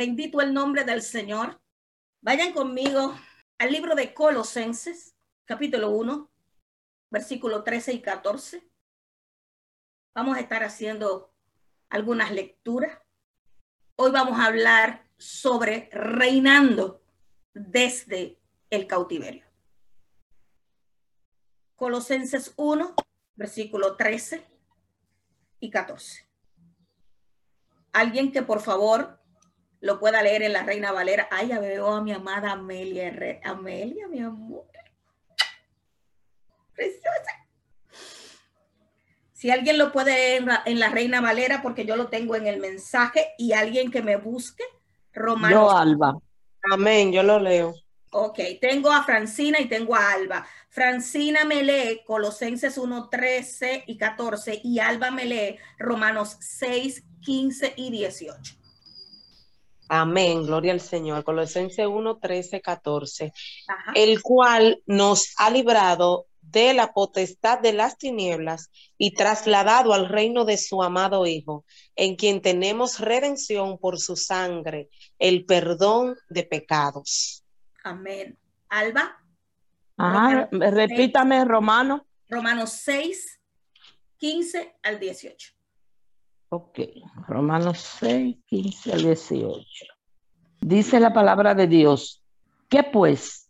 Bendito el nombre del Señor. Vayan conmigo al libro de Colosenses, capítulo 1, versículo 13 y 14. Vamos a estar haciendo algunas lecturas. Hoy vamos a hablar sobre reinando desde el cautiverio. Colosenses 1, versículo 13 y 14. Alguien que por favor lo pueda leer en la Reina Valera. Ay, ya veo a mi amada Amelia. Amelia, mi amor. Preciosa. Si alguien lo puede leer en la, Reina Valera, porque yo lo tengo en el mensaje, y alguien que me busque, Romano. Yo, Alba. Amén, yo lo leo. Ok, tengo a Francina y tengo a Alba. Francina me lee Colosenses 1, 13 y 14 y Alba me lee Romanos 6, 15 y 18. Amén, gloria al Señor. Colosenses 1, 13, 14. El cual nos ha librado de la potestad de las tinieblas y trasladado al reino de su amado Hijo, en quien tenemos redención por su sangre, el perdón de pecados. Amén. Alba. Ajá, repítame, Romano. Romanos 6, 15 al 18. Ok, Romanos 6, 15 al 18. Dice la palabra de Dios, ¿qué pues?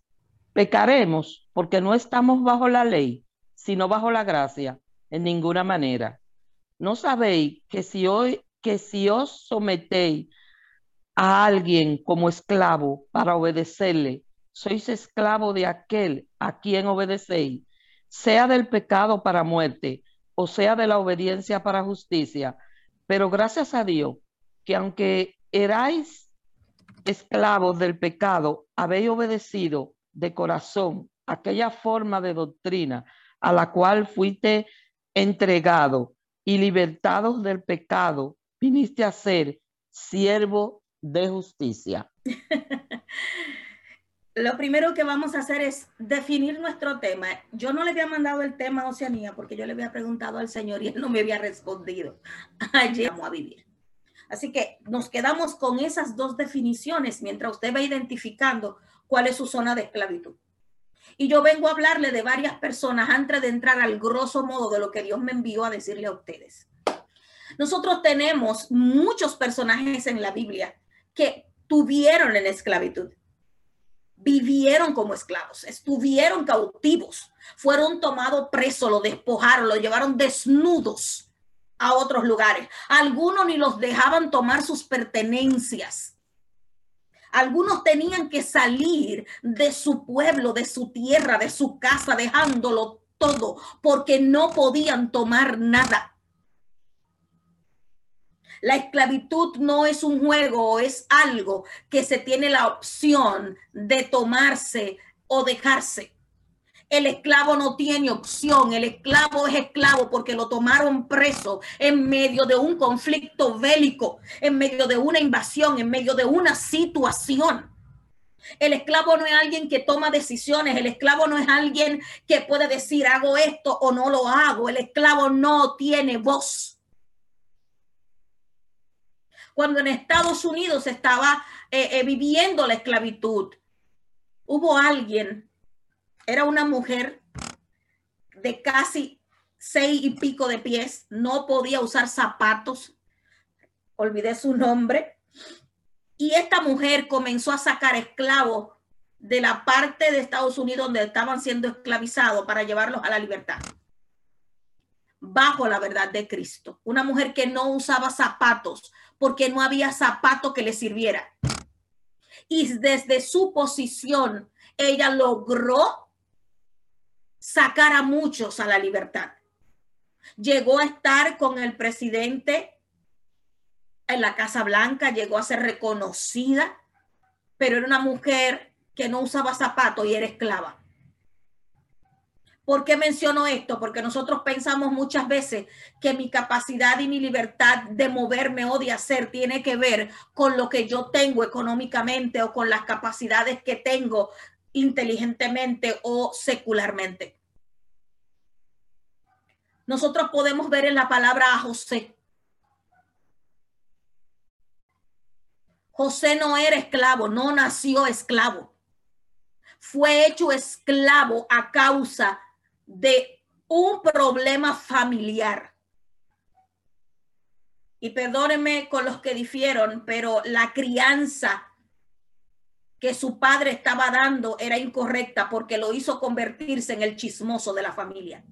Pecaremos porque no estamos bajo la ley, sino bajo la gracia, en ninguna manera. ¿No sabéis que si hoy que si os sometéis a alguien como esclavo para obedecerle, sois esclavo de aquel a quien obedecéis, sea del pecado para muerte o sea de la obediencia para justicia? Pero gracias a Dios que aunque erais esclavos del pecado, habéis obedecido de corazón aquella forma de doctrina a la cual fuiste entregado y libertados del pecado, viniste a ser siervo de justicia. Lo primero que vamos a hacer es definir nuestro tema. Yo no le había mandado el tema a Oceanía porque yo le había preguntado al Señor y él no me había respondido. Allí vamos a vivir. Así que nos quedamos con esas dos definiciones mientras usted va identificando cuál es su zona de esclavitud. Y yo vengo a hablarle de varias personas antes de entrar al grosso modo de lo que Dios me envió a decirle a ustedes. Nosotros tenemos muchos personajes en la Biblia que tuvieron en esclavitud vivieron como esclavos, estuvieron cautivos, fueron tomados presos, lo despojaron, lo llevaron desnudos a otros lugares. Algunos ni los dejaban tomar sus pertenencias. Algunos tenían que salir de su pueblo, de su tierra, de su casa, dejándolo todo, porque no podían tomar nada. La esclavitud no es un juego, es algo que se tiene la opción de tomarse o dejarse. El esclavo no tiene opción, el esclavo es esclavo porque lo tomaron preso en medio de un conflicto bélico, en medio de una invasión, en medio de una situación. El esclavo no es alguien que toma decisiones, el esclavo no es alguien que puede decir hago esto o no lo hago, el esclavo no tiene voz cuando en Estados Unidos estaba eh, eh, viviendo la esclavitud. Hubo alguien, era una mujer de casi seis y pico de pies, no podía usar zapatos, olvidé su nombre, y esta mujer comenzó a sacar esclavos de la parte de Estados Unidos donde estaban siendo esclavizados para llevarlos a la libertad bajo la verdad de Cristo. Una mujer que no usaba zapatos, porque no había zapato que le sirviera. Y desde su posición, ella logró sacar a muchos a la libertad. Llegó a estar con el presidente en la Casa Blanca, llegó a ser reconocida, pero era una mujer que no usaba zapatos y era esclava. ¿Por qué menciono esto? Porque nosotros pensamos muchas veces que mi capacidad y mi libertad de moverme o de hacer tiene que ver con lo que yo tengo económicamente o con las capacidades que tengo inteligentemente o secularmente. Nosotros podemos ver en la palabra a José. José no era esclavo, no nació esclavo. Fue hecho esclavo a causa de un problema familiar. Y perdónenme con los que difieron, pero la crianza que su padre estaba dando era incorrecta porque lo hizo convertirse en el chismoso de la familia.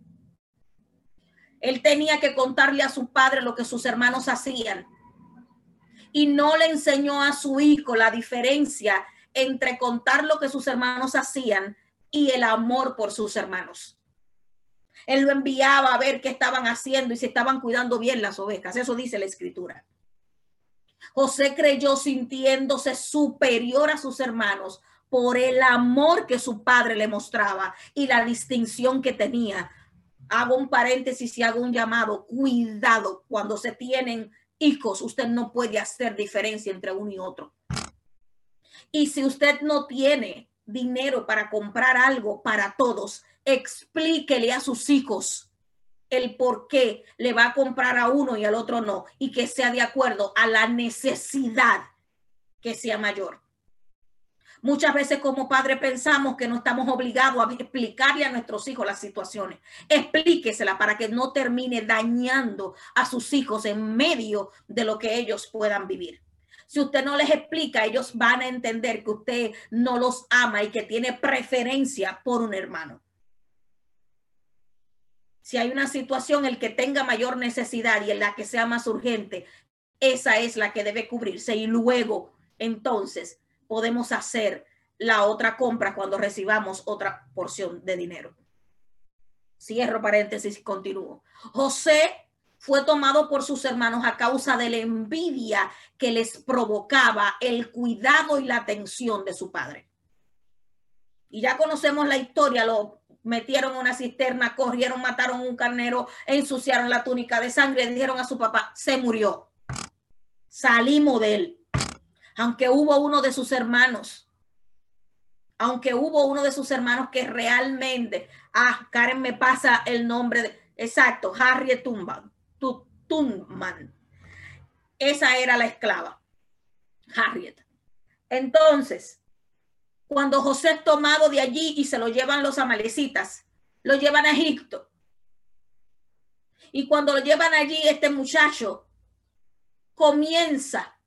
Él tenía que contarle a su padre lo que sus hermanos hacían y no le enseñó a su hijo la diferencia entre contar lo que sus hermanos hacían y el amor por sus hermanos. Él lo enviaba a ver qué estaban haciendo y si estaban cuidando bien las ovejas. Eso dice la escritura. José creyó sintiéndose superior a sus hermanos por el amor que su padre le mostraba y la distinción que tenía. Hago un paréntesis y hago un llamado. Cuidado cuando se tienen hijos. Usted no puede hacer diferencia entre uno y otro. Y si usted no tiene dinero para comprar algo para todos, explíquele a sus hijos el por qué le va a comprar a uno y al otro no, y que sea de acuerdo a la necesidad que sea mayor. Muchas veces como padre pensamos que no estamos obligados a explicarle a nuestros hijos las situaciones. Explíquesela para que no termine dañando a sus hijos en medio de lo que ellos puedan vivir. Si usted no les explica, ellos van a entender que usted no los ama y que tiene preferencia por un hermano si hay una situación el que tenga mayor necesidad y en la que sea más urgente, esa es la que debe cubrirse y luego entonces podemos hacer la otra compra cuando recibamos otra porción de dinero. Cierro paréntesis y continúo. José fue tomado por sus hermanos a causa de la envidia que les provocaba el cuidado y la atención de su padre. Y ya conocemos la historia, lo metieron una cisterna, corrieron, mataron un carnero, ensuciaron la túnica de sangre, dijeron a su papá, se murió. Salimos de él. Aunque hubo uno de sus hermanos, aunque hubo uno de sus hermanos que realmente, ah, Karen me pasa el nombre de, exacto, Harriet Tumban, Tunman. Esa era la esclava, Harriet. Entonces, cuando José es tomado de allí y se lo llevan los amalecitas, lo llevan a Egipto. Y cuando lo llevan allí, este muchacho comienza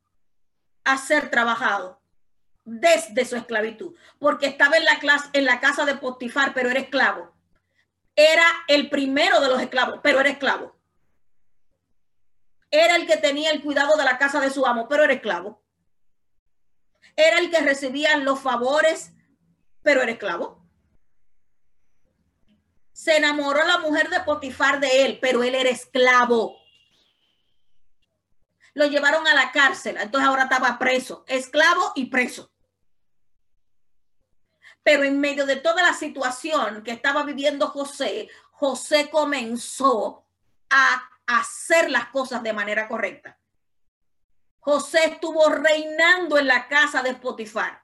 a ser trabajado desde su esclavitud, porque estaba en la, en la casa de Potifar, pero era esclavo. Era el primero de los esclavos, pero era esclavo. Era el que tenía el cuidado de la casa de su amo, pero era esclavo era el que recibía los favores, pero era esclavo. Se enamoró la mujer de Potifar de él, pero él era esclavo. Lo llevaron a la cárcel, entonces ahora estaba preso, esclavo y preso. Pero en medio de toda la situación que estaba viviendo José, José comenzó a hacer las cosas de manera correcta. José estuvo reinando en la casa de Potifar.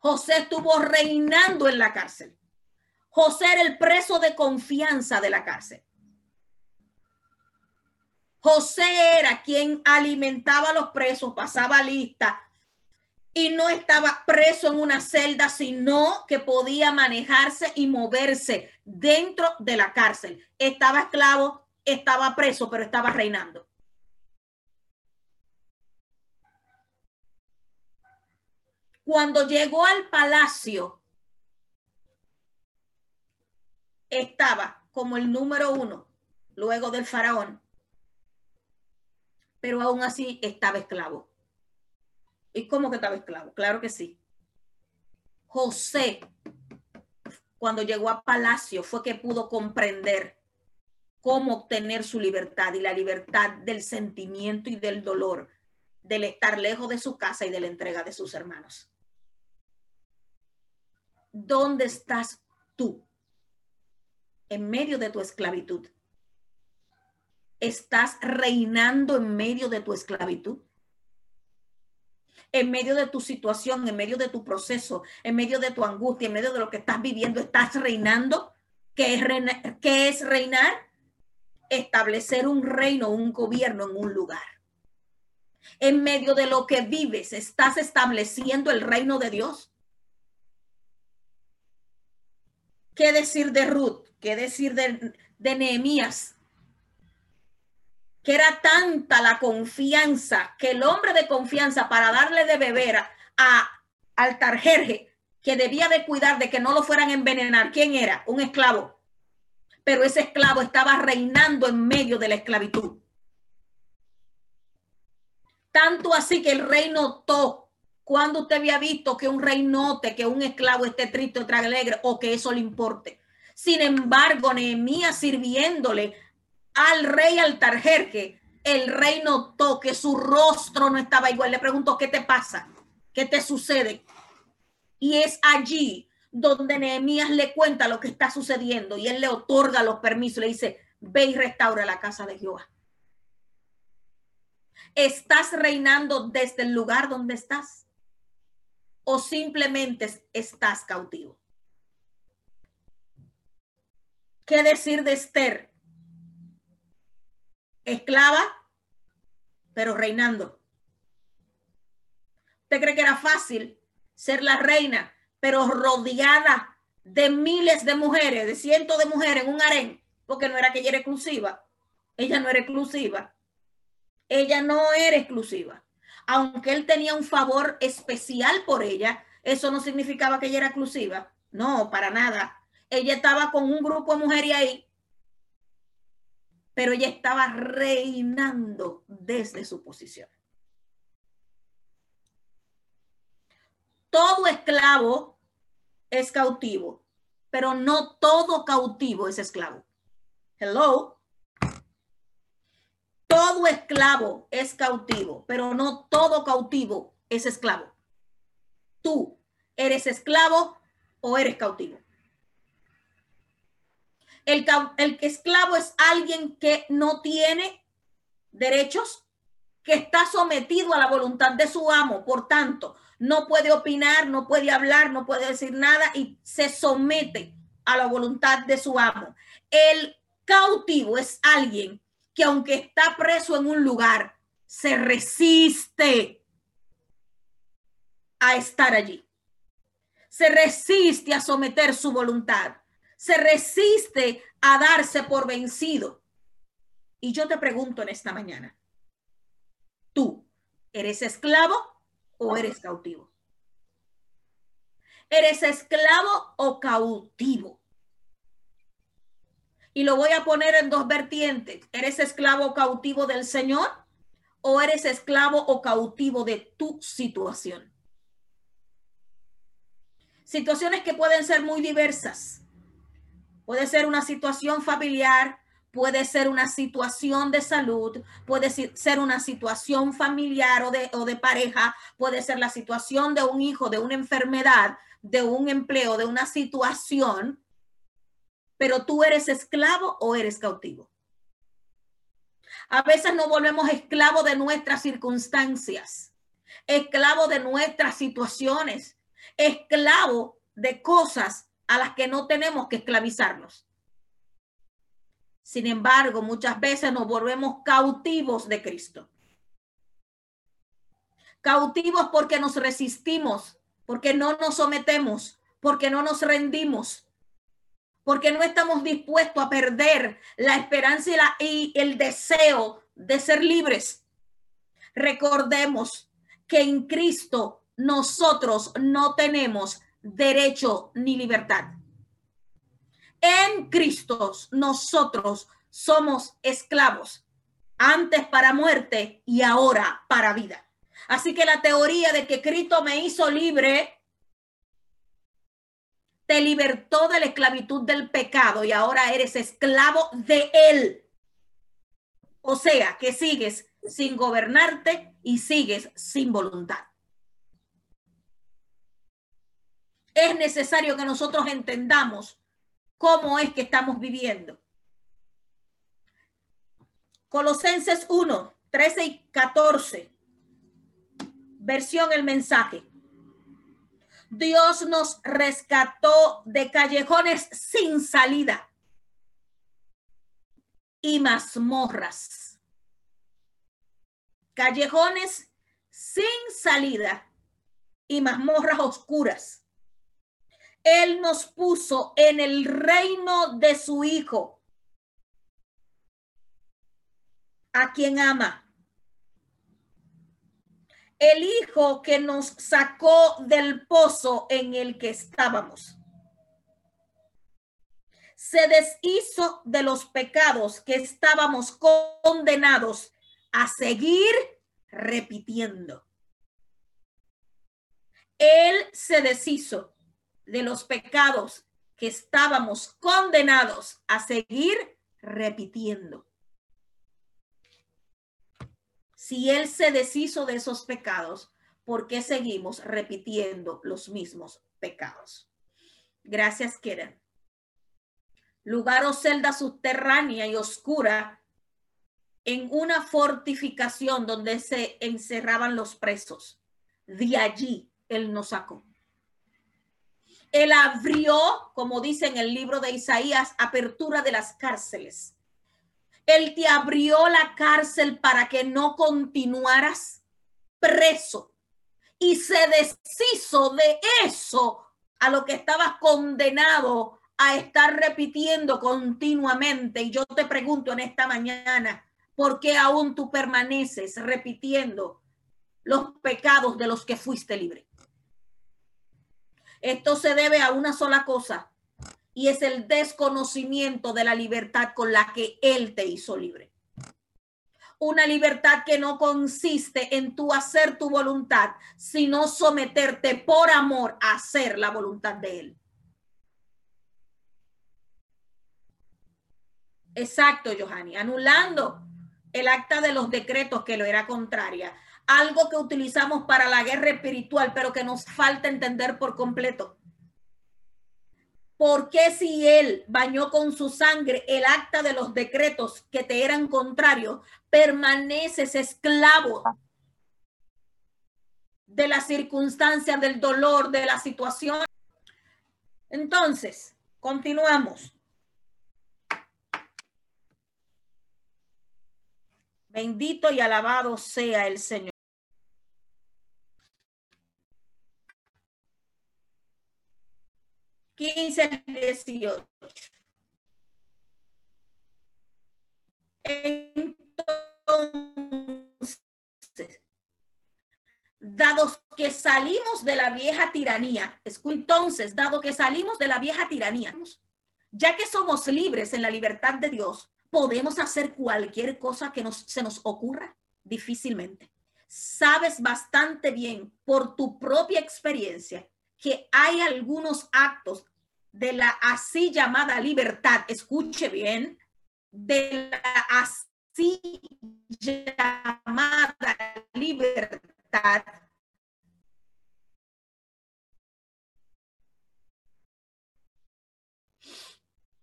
José estuvo reinando en la cárcel. José era el preso de confianza de la cárcel. José era quien alimentaba a los presos, pasaba lista y no estaba preso en una celda, sino que podía manejarse y moverse dentro de la cárcel. Estaba esclavo, estaba preso, pero estaba reinando. Cuando llegó al palacio, estaba como el número uno, luego del faraón, pero aún así estaba esclavo. ¿Y cómo que estaba esclavo? Claro que sí. José, cuando llegó a palacio, fue que pudo comprender cómo obtener su libertad y la libertad del sentimiento y del dolor, del estar lejos de su casa y de la entrega de sus hermanos. ¿Dónde estás tú? En medio de tu esclavitud. ¿Estás reinando en medio de tu esclavitud? En medio de tu situación, en medio de tu proceso, en medio de tu angustia, en medio de lo que estás viviendo, ¿estás reinando? ¿Qué es, reinar? ¿Qué es reinar? Establecer un reino, un gobierno en un lugar. En medio de lo que vives, ¿estás estableciendo el reino de Dios? ¿Qué decir de Ruth? ¿Qué decir de, Nehemías? Que era tanta la confianza que el hombre de confianza para darle de beber a, al tarjerje que debía de cuidar de que no lo fueran a envenenar. ¿Quién era? Un esclavo. Pero ese esclavo estaba reinando en medio de la esclavitud. Tanto así que el rey notó cuando usted había visto que un rey note que un esclavo esté triste o alegre o que eso le importe. Sin embargo, Nehemías sirviéndole al rey Altarjerje, el rey notó que su rostro no estaba igual. Le preguntó, ¿qué te pasa? ¿Qué te sucede? Y es allí donde Nehemías le cuenta lo que está sucediendo y él le otorga los permisos. Le dice, ve y restaura la casa de Jehová. ¿Estás reinando desde el lugar donde estás? ¿O simplemente estás cautivo? ¿Qué decir de Esther? Esclava, pero reinando. ¿Usted cree que era fácil ser la reina, pero rodeada de miles de mujeres, de cientos de mujeres en un harén? Porque no era que ella era exclusiva. Ella no era exclusiva. Ella no era exclusiva. Aunque él tenía un favor especial por ella, eso no significaba que ella era exclusiva. No, para nada ella estaba con un grupo de mujeres ahí, pero ella estaba reinando desde su posición. Todo esclavo es cautivo, pero no todo cautivo es esclavo. Hello. Todo esclavo es cautivo, pero no todo cautivo es esclavo. Tú eres esclavo o eres cautivo. El, el esclavo es alguien que no tiene derechos, que está sometido a la voluntad de su amo. Por tanto, no puede opinar, no puede hablar, no puede decir nada y se somete a la voluntad de su amo. El cautivo es alguien que aunque está preso en un lugar, se resiste a estar allí. Se resiste a someter su voluntad se resiste a darse por vencido. Y yo te pregunto en esta mañana, ¿tú eres esclavo o eres cautivo? ¿Eres esclavo o cautivo? Y lo voy a poner en dos vertientes. ¿Eres esclavo o cautivo del Señor o eres esclavo o cautivo de tu situación? Situaciones que pueden ser muy diversas Puede ser una situación familiar, puede ser una situación de salud, puede ser una situación familiar o de, o de pareja, puede ser la situación de un hijo, de una enfermedad, de un empleo, de una situación, pero tú eres esclavo o eres cautivo. A veces nos volvemos esclavos de nuestras circunstancias, esclavo de nuestras situaciones, esclavo de cosas a las que no tenemos que esclavizarnos. Sin embargo, muchas veces nos volvemos cautivos de Cristo. Cautivos porque nos resistimos, porque no nos sometemos, porque no nos rendimos, porque no estamos dispuestos a perder la esperanza y, y el deseo de ser libres. Recordemos que en Cristo nosotros no tenemos derecho ni libertad. En Cristo nosotros somos esclavos, antes para muerte y ahora para vida. Así que la teoría de que Cristo me hizo libre te libertó de la esclavitud del pecado y ahora eres esclavo de él. O sea, que sigues sin gobernarte y sigues sin voluntad. es necesario que nosotros entendamos cómo es que estamos viviendo. Colosenses 1, 13 y 14. Versión el mensaje. Dios nos rescató de callejones sin salida y mazmorras callejones sin salida y mazmorras oscuras. Él nos puso en el reino de su Hijo, a quien ama. El Hijo que nos sacó del pozo en el que estábamos. Se deshizo de los pecados que estábamos condenados a seguir repitiendo. Él se deshizo de los pecados que estábamos condenados a seguir repitiendo. Si Él se deshizo de esos pecados, ¿por qué seguimos repitiendo los mismos pecados? Gracias, Keren. Lugar o celda subterránea y oscura en una fortificación donde se encerraban los presos. De allí Él nos sacó. Él abrió, como dice en el libro de Isaías, apertura de las cárceles. Él te abrió la cárcel para que no continuaras preso y se deshizo de eso a lo que estabas condenado a estar repitiendo continuamente. Y yo te pregunto en esta mañana, ¿por qué aún tú permaneces repitiendo los pecados de los que fuiste libre? Esto se debe a una sola cosa y es el desconocimiento de la libertad con la que Él te hizo libre. Una libertad que no consiste en tu hacer tu voluntad, sino someterte por amor a hacer la voluntad de Él. Exacto, Johanny, anulando el acta de los decretos que lo era contraria. Algo que utilizamos para la guerra espiritual, pero que nos falta entender por completo. ¿Por qué si él bañó con su sangre el acta de los decretos que te eran contrarios, permaneces esclavo de las circunstancias, del dolor, de la situación? Entonces, continuamos. Bendito y alabado sea el Señor. Entonces, dado que salimos de la vieja tiranía, entonces, dado que salimos de la vieja tiranía, ya que somos libres en la libertad de Dios, podemos hacer cualquier cosa que nos, se nos ocurra difícilmente. Sabes bastante bien por tu propia experiencia que hay algunos actos de la así llamada libertad, escuche bien, de la así llamada libertad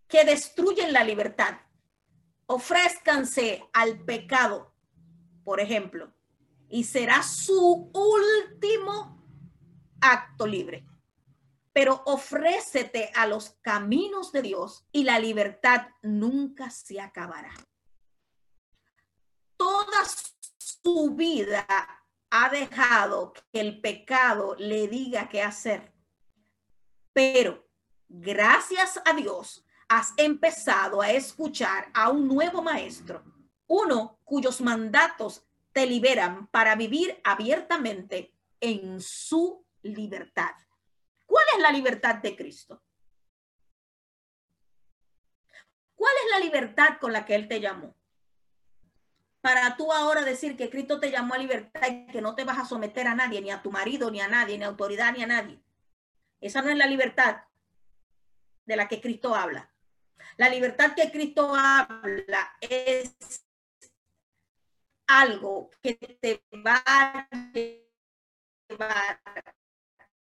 que destruyen la libertad ofrézcanse al pecado, por ejemplo, y será su último acto libre. Pero ofrécete a los caminos de Dios y la libertad nunca se acabará. Toda su vida ha dejado que el pecado le diga qué hacer. Pero gracias a Dios, has empezado a escuchar a un nuevo maestro, uno cuyos mandatos te liberan para vivir abiertamente en su libertad. ¿Cuál es la libertad de Cristo? ¿Cuál es la libertad con la que Él te llamó? Para tú ahora decir que Cristo te llamó a libertad y que no te vas a someter a nadie, ni a tu marido, ni a nadie, ni a autoridad, ni a nadie. Esa no es la libertad de la que Cristo habla. La libertad que Cristo habla es algo que te va a llevar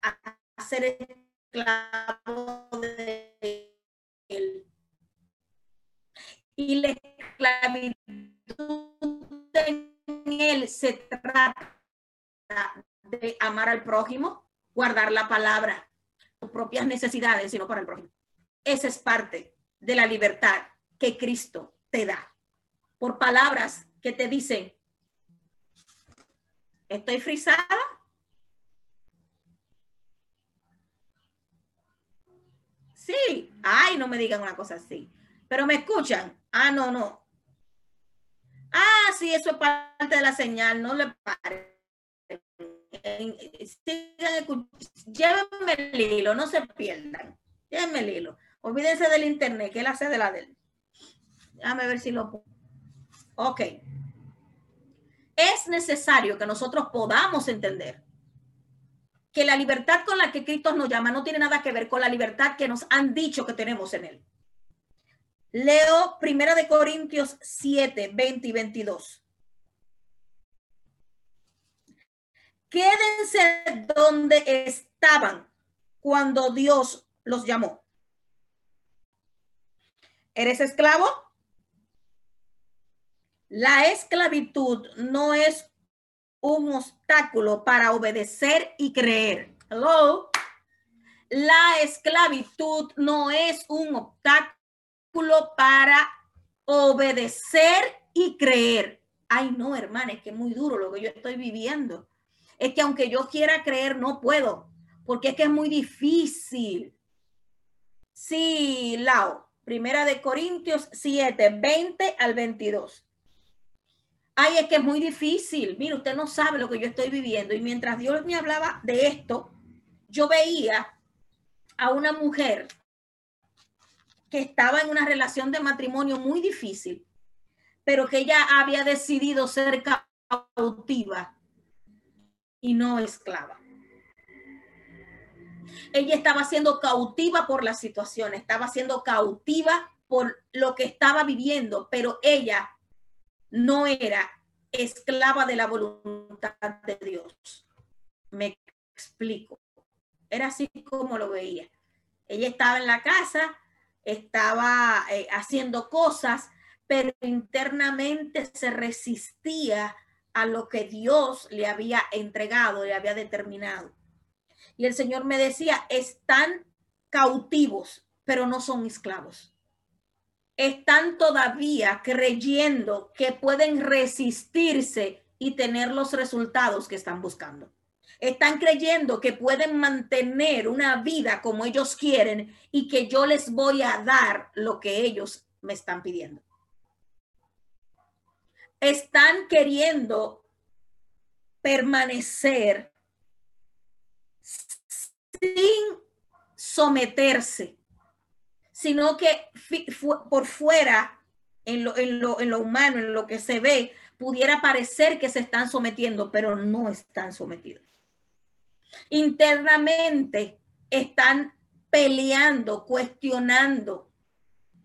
a ser esclavo de él. Y la esclavitud en él se trata de amar al prójimo, guardar la palabra, tus propias necesidades, sino para el prójimo. Esa es parte de la libertad que Cristo te da. Por palabras que te dicen, ¿Estoy frisada? Sí. Ay, no me digan una cosa así. Pero me escuchan. Ah, no, no. Ah, sí, eso es parte de la señal. No le pare. Llévenme el hilo, no se pierdan. Llévenme el hilo. Olvídense del internet, que él hace de la del. Déjame ver si lo Ok. Es necesario que nosotros podamos entender que la libertad con la que Cristo nos llama no tiene nada que ver con la libertad que nos han dicho que tenemos en él. Leo Primera de Corintios 7, 20 y 22. Quédense donde estaban cuando Dios los llamó. ¿Eres esclavo? La esclavitud no es un obstáculo para obedecer y creer. Hello. La esclavitud no es un obstáculo para obedecer y creer. Ay, no, hermana, es que es muy duro lo que yo estoy viviendo. Es que aunque yo quiera creer, no puedo, porque es que es muy difícil. Sí, Lao, primera de Corintios 7, 20 al 22. Ay, es que es muy difícil. Mire, usted no sabe lo que yo estoy viviendo. Y mientras Dios me hablaba de esto, yo veía a una mujer que estaba en una relación de matrimonio muy difícil, pero que ella había decidido ser cautiva y no esclava. Ella estaba siendo cautiva por la situación, estaba siendo cautiva por lo que estaba viviendo, pero ella no era esclava de la voluntad de Dios. Me explico. Era así como lo veía. Ella estaba en la casa, estaba eh, haciendo cosas, pero internamente se resistía a lo que Dios le había entregado, le había determinado. Y el Señor me decía, están cautivos, pero no son esclavos están todavía creyendo que pueden resistirse y tener los resultados que están buscando. Están creyendo que pueden mantener una vida como ellos quieren y que yo les voy a dar lo que ellos me están pidiendo. Están queriendo permanecer sin someterse sino que por fuera, en lo, humano, en lo que se ve, pudiera parecer que se están sometiendo, pero no están sometidos. Internamente están peleando, cuestionando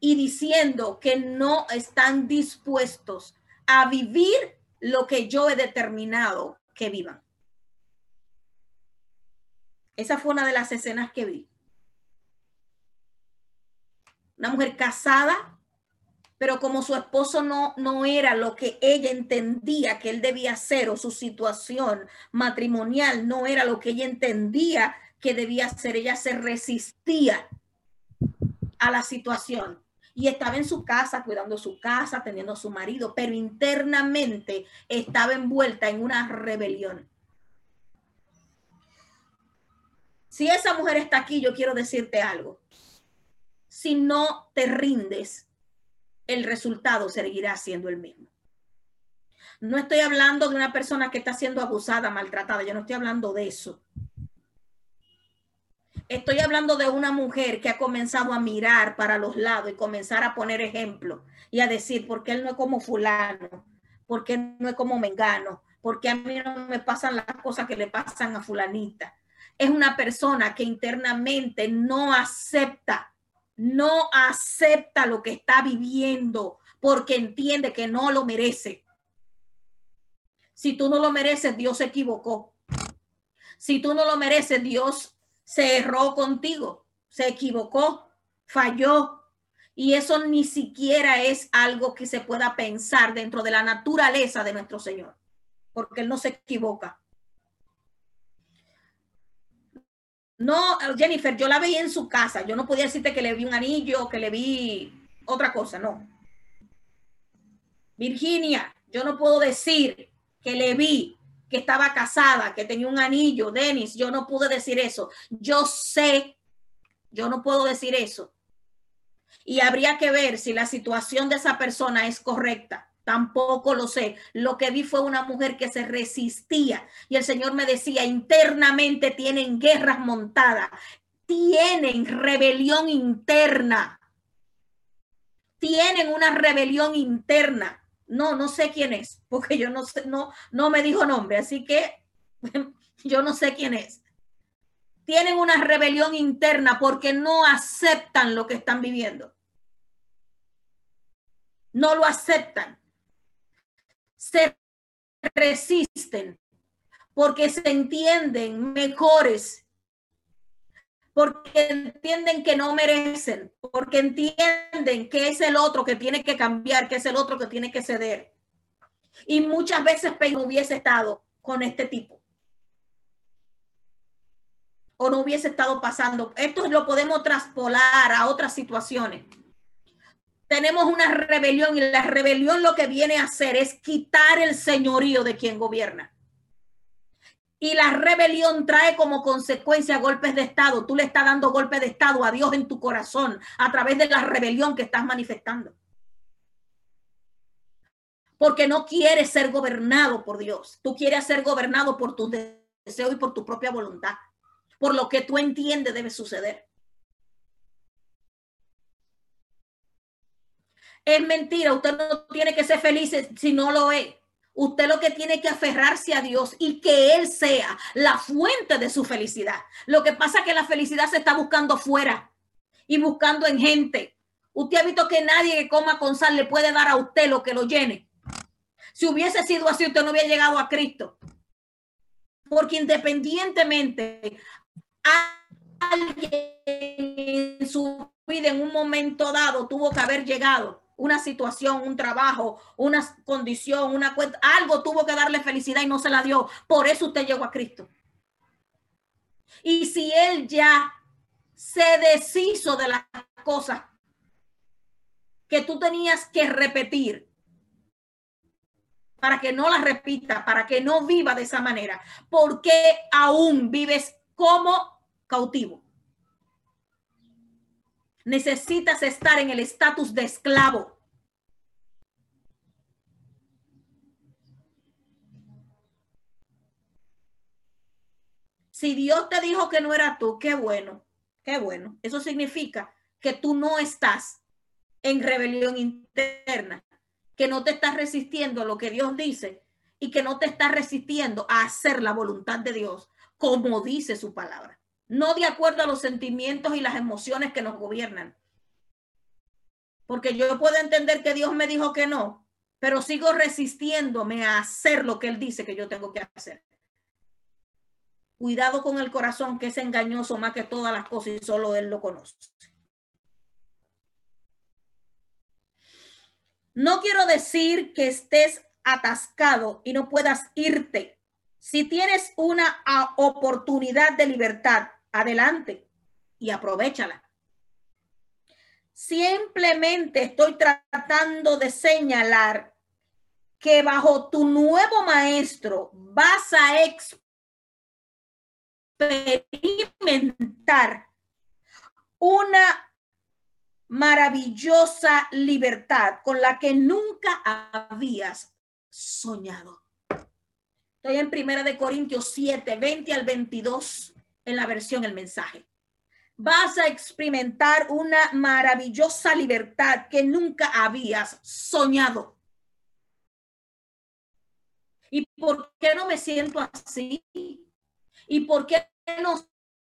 y diciendo que no están dispuestos a vivir lo que yo he determinado que vivan. Esa fue una de las escenas que vi una mujer casada, pero como su esposo no, no era lo que ella entendía que él debía hacer o su situación matrimonial no era lo que ella entendía que debía hacer, ella se resistía a la situación y estaba en su casa, cuidando su casa, teniendo a su marido, pero internamente estaba envuelta en una rebelión. Si esa mujer está aquí, yo quiero decirte algo si no te rindes, el resultado seguirá siendo el mismo. No estoy hablando de una persona que está siendo abusada, maltratada, yo no estoy hablando de eso. Estoy hablando de una mujer que ha comenzado a mirar para los lados y comenzar a poner ejemplo y a decir, ¿por qué él no es como fulano? ¿Por qué no es como mengano? ¿Por qué a mí no me pasan las cosas que le pasan a fulanita? Es una persona que internamente no acepta no acepta lo que está viviendo porque entiende que no lo merece. Si tú no lo mereces, Dios se equivocó. Si tú no lo mereces, Dios se erró contigo, se equivocó, falló. Y eso ni siquiera es algo que se pueda pensar dentro de la naturaleza de nuestro Señor, porque Él no se equivoca. No, Jennifer, yo la veía en su casa. Yo no podía decirte que le vi un anillo, que le vi otra cosa, no. Virginia, yo no puedo decir que le vi que estaba casada, que tenía un anillo, Denis, yo no pude decir eso. Yo sé, yo no puedo decir eso. Y habría que ver si la situación de esa persona es correcta. Tampoco lo sé. Lo que vi fue una mujer que se resistía y el Señor me decía, internamente tienen guerras montadas, tienen rebelión interna, tienen una rebelión interna. No, no sé quién es, porque yo no sé, no, no me dijo nombre, así que yo no sé quién es. Tienen una rebelión interna porque no aceptan lo que están viviendo. No lo aceptan se resisten porque se entienden mejores, porque entienden que no merecen, porque entienden que es el otro que tiene que cambiar, que es el otro que tiene que ceder. Y muchas veces no hubiese estado con este tipo. O no hubiese estado pasando. Esto lo podemos traspolar a otras situaciones tenemos una rebelión y la rebelión lo que viene a hacer es quitar el señorío de quien gobierna. Y la rebelión trae como consecuencia golpes de Estado. Tú le estás dando golpes de Estado a Dios en tu corazón a través de la rebelión que estás manifestando. Porque no quieres ser gobernado por Dios. Tú quieres ser gobernado por tus deseos y por tu propia voluntad. Por lo que tú entiendes debe suceder. Es mentira, usted no tiene que ser feliz si no lo es. Usted lo que tiene que aferrarse a Dios y que Él sea la fuente de su felicidad. Lo que pasa es que la felicidad se está buscando fuera y buscando en gente. Usted ha visto que nadie que coma con sal le puede dar a usted lo que lo llene. Si hubiese sido así, usted no hubiera llegado a Cristo. Porque independientemente, alguien en su vida en un momento dado tuvo que haber llegado una situación, un trabajo, una condición, una cuenta, algo tuvo que darle felicidad y no se la dio. Por eso usted llegó a Cristo. Y si él ya se deshizo de las cosas que tú tenías que repetir para que no las repita, para que no viva de esa manera, ¿por qué aún vives como cautivo? Necesitas estar en el estatus de esclavo. Si Dios te dijo que no era tú, qué bueno, qué bueno. Eso significa que tú no estás en rebelión interna, que no te estás resistiendo a lo que Dios dice y que no te estás resistiendo a hacer la voluntad de Dios como dice su palabra no de acuerdo a los sentimientos y las emociones que nos gobiernan. Porque yo puedo entender que Dios me dijo que no, pero sigo resistiéndome a hacer lo que Él dice que yo tengo que hacer. Cuidado con el corazón que es engañoso más que todas las cosas y solo Él lo conoce. No quiero decir que estés atascado y no puedas irte. Si tienes una oportunidad de libertad, adelante y aprovechala. Simplemente estoy tratando de señalar que bajo tu nuevo maestro vas a experimentar una maravillosa libertad con la que nunca habías soñado. Estoy en Primera de Corintios 7, 20 al 22 en la versión el mensaje. Vas a experimentar una maravillosa libertad que nunca habías soñado. ¿Y por qué no me siento así? ¿Y por qué no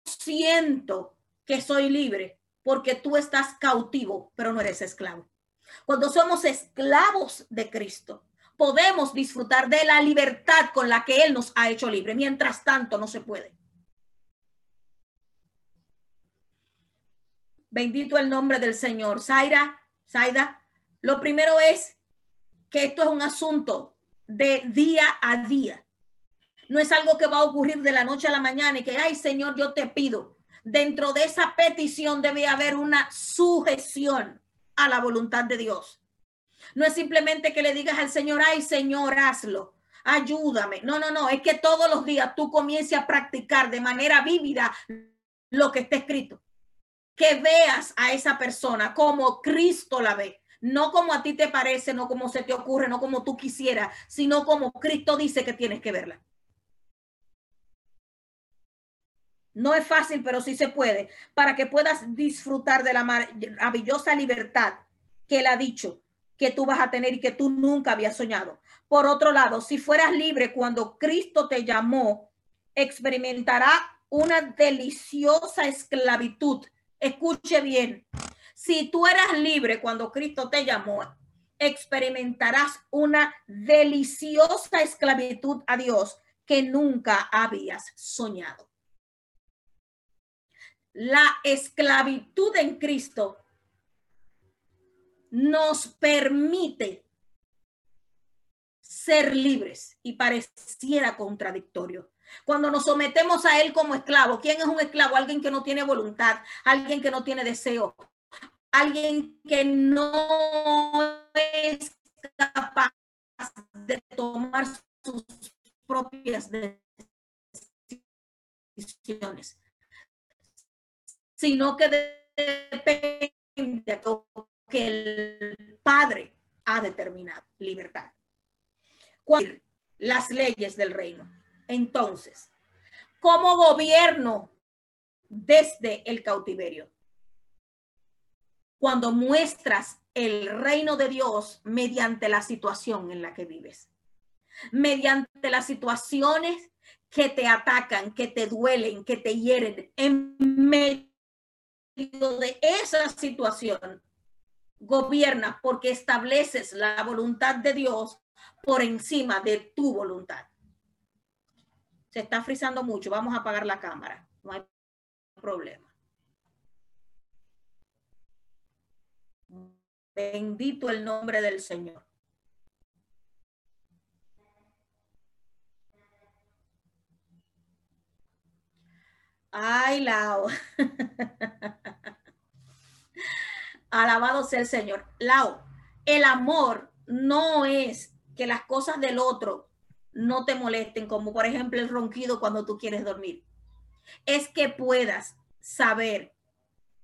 siento que soy libre? Porque tú estás cautivo, pero no eres esclavo. Cuando somos esclavos de Cristo, podemos disfrutar de la libertad con la que Él nos ha hecho libre. Mientras tanto, no se puede. Bendito el nombre del Señor. Zaira, Zaida, lo primero es que esto es un asunto de día a día. No es algo que va a ocurrir de la noche a la mañana y que, ay Señor, yo te pido. Dentro de esa petición debe haber una sujeción a la voluntad de Dios. No es simplemente que le digas al Señor, ay Señor, hazlo. ayúdame. No, no, no, es que todos los días tú comiences a practicar de manera vívida lo que está escrito. Que veas a esa persona como Cristo la ve, no como a ti te parece, no como se te ocurre, no como tú quisieras, sino como Cristo dice que tienes que verla. No es fácil, pero sí se puede, para que puedas disfrutar de la maravillosa libertad que él ha dicho que tú vas a tener y que tú nunca habías soñado. Por otro lado, si fueras libre cuando Cristo te llamó, experimentará una deliciosa esclavitud. Escuche bien, si tú eras libre cuando Cristo te llamó, experimentarás una deliciosa esclavitud a Dios que nunca habías soñado. La esclavitud en Cristo nos permite ser libres y pareciera contradictorio. Cuando nos sometemos a Él como esclavo, ¿quién es un esclavo? Alguien que no tiene voluntad, alguien que no tiene deseo, alguien que no es capaz de tomar sus propias decisiones, sino que depende de que el Padre ha determinado libertad. Las leyes del reino. Entonces, ¿cómo gobierno desde el cautiverio? Cuando muestras el reino de Dios mediante la situación en la que vives, mediante las situaciones que te atacan, que te duelen, que te hieren, en medio de esa situación, gobierna porque estableces la voluntad de Dios por encima de tu voluntad. Se está frizando mucho, vamos a apagar la cámara, no hay problema. Bendito el nombre del Señor. Ay, Lao. Alabado sea el Señor. Lao, el amor no es que las cosas del otro no te molesten, como por ejemplo el ronquido cuando tú quieres dormir. Es que puedas saber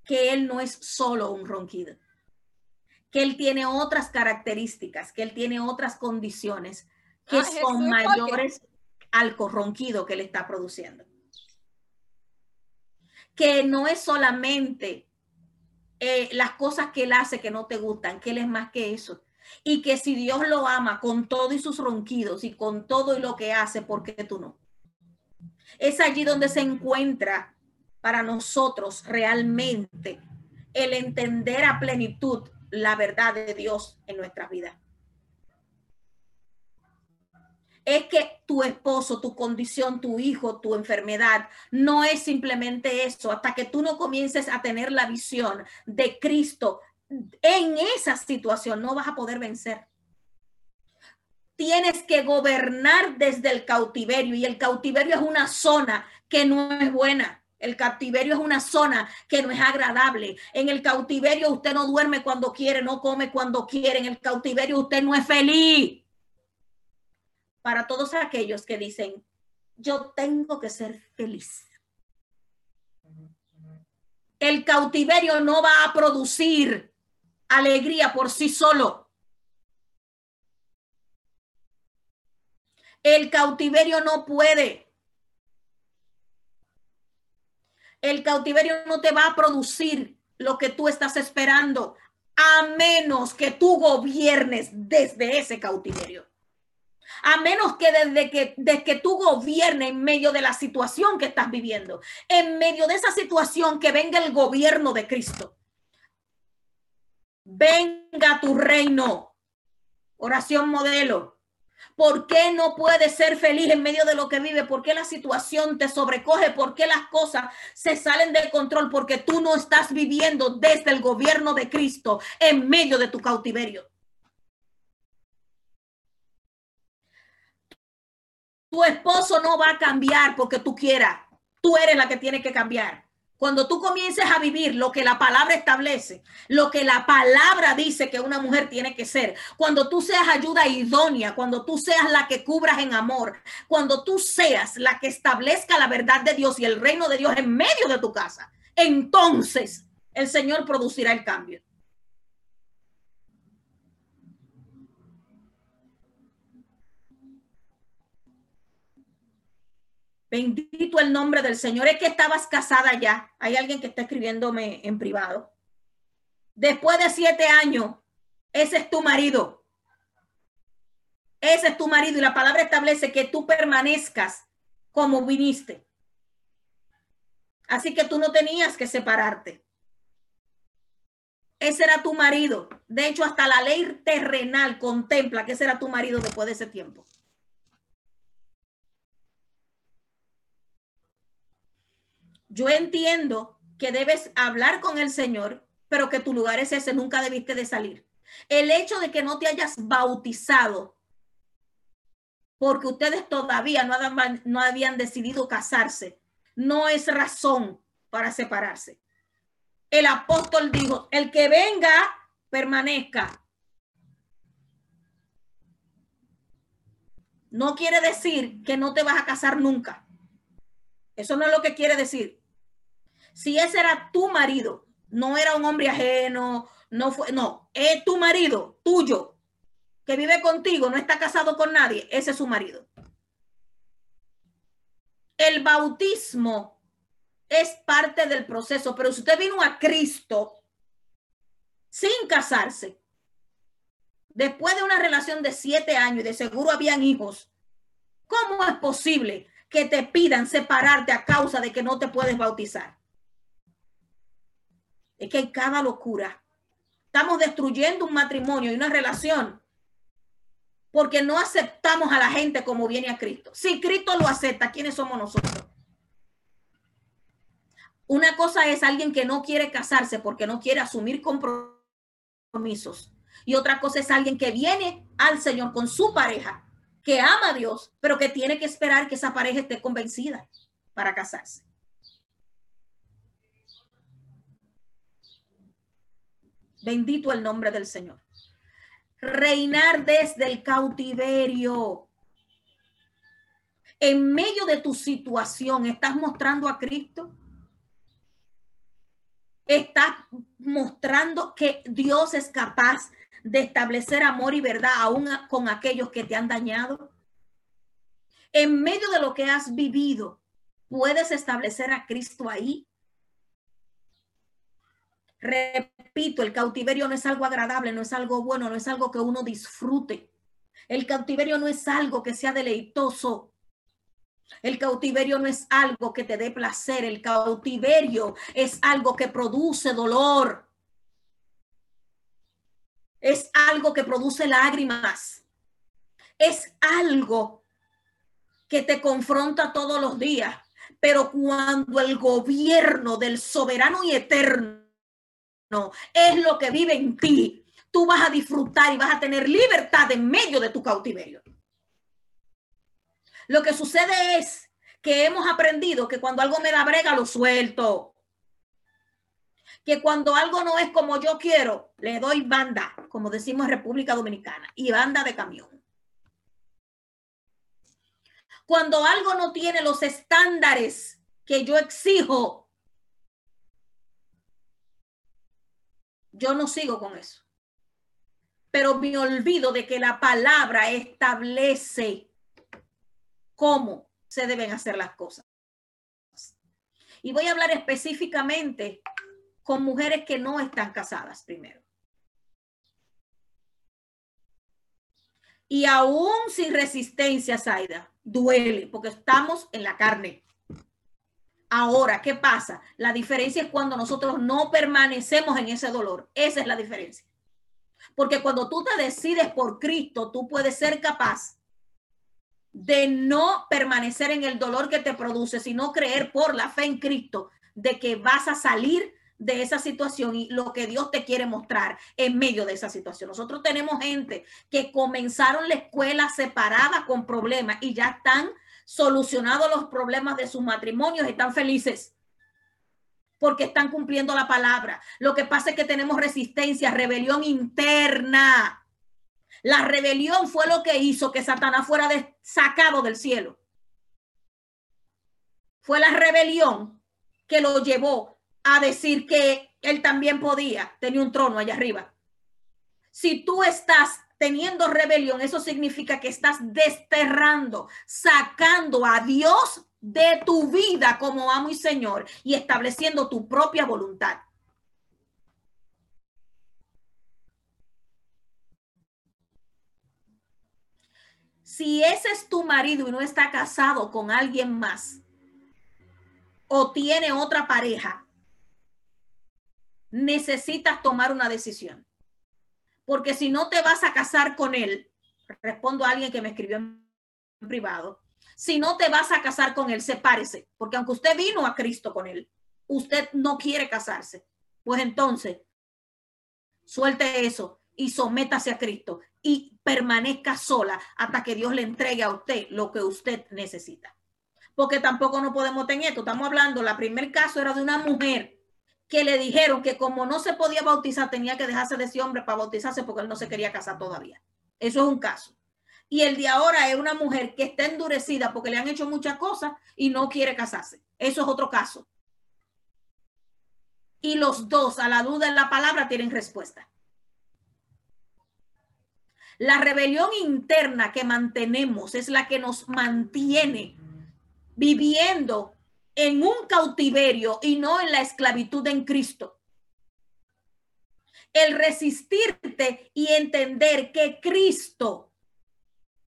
que él no es solo un ronquido, que él tiene otras características, que él tiene otras condiciones que ah, son mayores al ronquido que le está produciendo. Que no es solamente eh, las cosas que él hace que no te gustan, que él es más que eso. Y que si Dios lo ama con todo y sus ronquidos y con todo y lo que hace, ¿por qué tú no? Es allí donde se encuentra para nosotros realmente el entender a plenitud la verdad de Dios en nuestras vidas es que tu esposo, tu condición, tu hijo, tu enfermedad, no es simplemente eso. Hasta que tú no comiences a tener la visión de Cristo en esa situación, no vas a poder vencer. Tienes que gobernar desde el cautiverio y el cautiverio es una zona que no es buena. El cautiverio es una zona que no es agradable. En el cautiverio usted no duerme cuando quiere, no come cuando quiere. En el cautiverio usted no es feliz para todos aquellos que dicen, yo tengo que ser feliz. El cautiverio no va a producir alegría por sí solo. El cautiverio no puede. El cautiverio no te va a producir lo que tú estás esperando, a menos que tú gobiernes desde ese cautiverio a menos que desde que, desde que tú gobiernes en medio de la situación que estás viviendo, en medio de esa situación que venga el gobierno de Cristo. Venga tu reino. Oración modelo. ¿Por qué no puedes ser feliz en medio de lo que vive? ¿Por qué la situación te sobrecoge? ¿Por qué las cosas se salen del control? Porque tú no estás viviendo desde el gobierno de Cristo en medio de tu cautiverio. Tu esposo no va a cambiar porque tú quieras. Tú eres la que tiene que cambiar. Cuando tú comiences a vivir lo que la palabra establece, lo que la palabra dice que una mujer tiene que ser, cuando tú seas ayuda idónea, cuando tú seas la que cubras en amor, cuando tú seas la que establezca la verdad de Dios y el reino de Dios en medio de tu casa, entonces el Señor producirá el cambio. Bendito el nombre del Señor. Es que estabas casada ya. Hay alguien que está escribiéndome en privado. Después de siete años, ese es tu marido. Ese es tu marido y la palabra establece que tú permanezcas como viniste. Así que tú no tenías que separarte. Ese era tu marido. De hecho, hasta la ley terrenal contempla que ese era tu marido después de ese tiempo. Yo entiendo que debes hablar con el Señor, pero que tu lugar es ese, nunca debiste de salir. El hecho de que no te hayas bautizado, porque ustedes todavía no, no habían decidido casarse, no es razón para separarse. El apóstol dijo, el que venga, permanezca. No quiere decir que no te vas a casar nunca. Eso no es lo que quiere decir. Si ese era tu marido, no era un hombre ajeno, no fue, no, es tu marido, tuyo, que vive contigo, no está casado con nadie, ese es su marido. El bautismo es parte del proceso, pero si usted vino a Cristo sin casarse, después de una relación de siete años y de seguro habían hijos, ¿cómo es posible que te pidan separarte a causa de que no te puedes bautizar? Es que hay cada locura. Estamos destruyendo un matrimonio y una relación porque no aceptamos a la gente como viene a Cristo. Si Cristo lo acepta, ¿quiénes somos nosotros? Una cosa es alguien que no quiere casarse porque no quiere asumir compromisos. Y otra cosa es alguien que viene al Señor con su pareja, que ama a Dios, pero que tiene que esperar que esa pareja esté convencida para casarse. Bendito el nombre del Señor. Reinar desde el cautiverio. En medio de tu situación, ¿estás mostrando a Cristo? ¿Estás mostrando que Dios es capaz de establecer amor y verdad aún con aquellos que te han dañado? En medio de lo que has vivido, ¿puedes establecer a Cristo ahí? Repito, el cautiverio no es algo agradable, no es algo bueno, no es algo que uno disfrute. El cautiverio no es algo que sea deleitoso. El cautiverio no es algo que te dé placer. El cautiverio es algo que produce dolor. Es algo que produce lágrimas. Es algo que te confronta todos los días. Pero cuando el gobierno del soberano y eterno es lo que vive en ti. Tú vas a disfrutar y vas a tener libertad en medio de tu cautiverio. Lo que sucede es que hemos aprendido que cuando algo me da brega, lo suelto. Que cuando algo no es como yo quiero, le doy banda, como decimos en República Dominicana, y banda de camión. Cuando algo no tiene los estándares que yo exijo, Yo no sigo con eso. Pero me olvido de que la palabra establece cómo se deben hacer las cosas. Y voy a hablar específicamente con mujeres que no están casadas primero. Y aún sin resistencia, Zaida, duele porque estamos en la carne. Ahora, ¿qué pasa? La diferencia es cuando nosotros no permanecemos en ese dolor. Esa es la diferencia. Porque cuando tú te decides por Cristo, tú puedes ser capaz de no permanecer en el dolor que te produce, sino creer por la fe en Cristo de que vas a salir de esa situación y lo que Dios te quiere mostrar en medio de esa situación. Nosotros tenemos gente que comenzaron la escuela separada con problemas y ya están solucionado los problemas de sus matrimonios, están felices. porque están cumpliendo la palabra. Lo que pasa es que tenemos resistencia, rebelión interna. La rebelión fue lo que hizo que Satanás fuera sacado del cielo. Fue la rebelión que lo llevó a decir que él también podía, tenía un trono allá arriba. Si tú estás teniendo rebelión, eso significa que estás desterrando, sacando a Dios de tu vida como amo y Señor y estableciendo tu propia voluntad. Si ese es tu marido y no está casado con alguien más o tiene otra pareja, necesitas tomar una decisión. Porque si no te vas a casar con él, respondo a alguien que me escribió en privado, si no te vas a casar con él, sepárese, porque aunque usted vino a Cristo con él, usted no quiere casarse. Pues entonces, suelte eso y sométase a Cristo y permanezca sola hasta que Dios le entregue a usted lo que usted necesita. Porque tampoco no podemos tener esto. Estamos hablando, la primer caso era de una mujer que le dijeron que como no se podía bautizar, tenía que dejarse de ese hombre para bautizarse porque él no se quería casar todavía. Eso es un caso. Y el de ahora es una mujer que está endurecida porque le han hecho muchas cosas y no quiere casarse. Eso es otro caso. Y los dos, a la duda en la palabra, tienen respuesta. La rebelión interna que mantenemos es la que nos mantiene viviendo en un cautiverio y no en la esclavitud en Cristo. El resistirte y entender que Cristo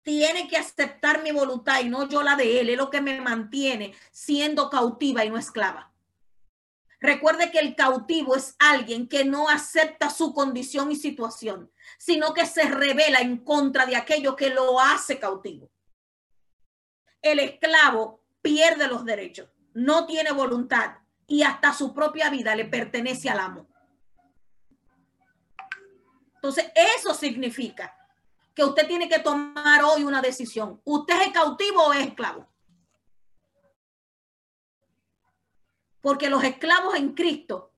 tiene que aceptar mi voluntad y no yo la de Él, es lo que me mantiene siendo cautiva y no esclava. Recuerde que el cautivo es alguien que no acepta su condición y situación, sino que se revela en contra de aquello que lo hace cautivo. El esclavo pierde los derechos no tiene voluntad y hasta su propia vida le pertenece al amo. Entonces, eso significa que usted tiene que tomar hoy una decisión. ¿Usted es cautivo o es esclavo? Porque los esclavos en Cristo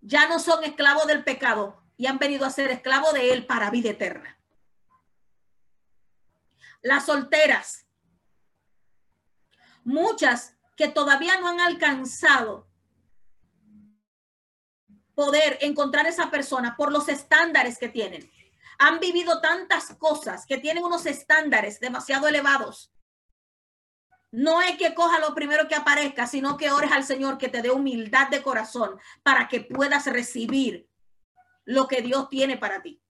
ya no son esclavos del pecado y han venido a ser esclavos de Él para vida eterna. Las solteras, muchas que todavía no han alcanzado poder encontrar esa persona por los estándares que tienen. Han vivido tantas cosas que tienen unos estándares demasiado elevados. No es que coja lo primero que aparezca, sino que ores al Señor que te dé humildad de corazón para que puedas recibir lo que Dios tiene para ti.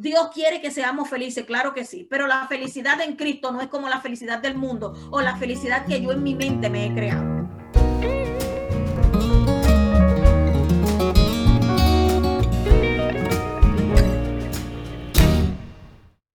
Dios quiere que seamos felices, claro que sí, pero la felicidad en Cristo no es como la felicidad del mundo o la felicidad que yo en mi mente me he creado.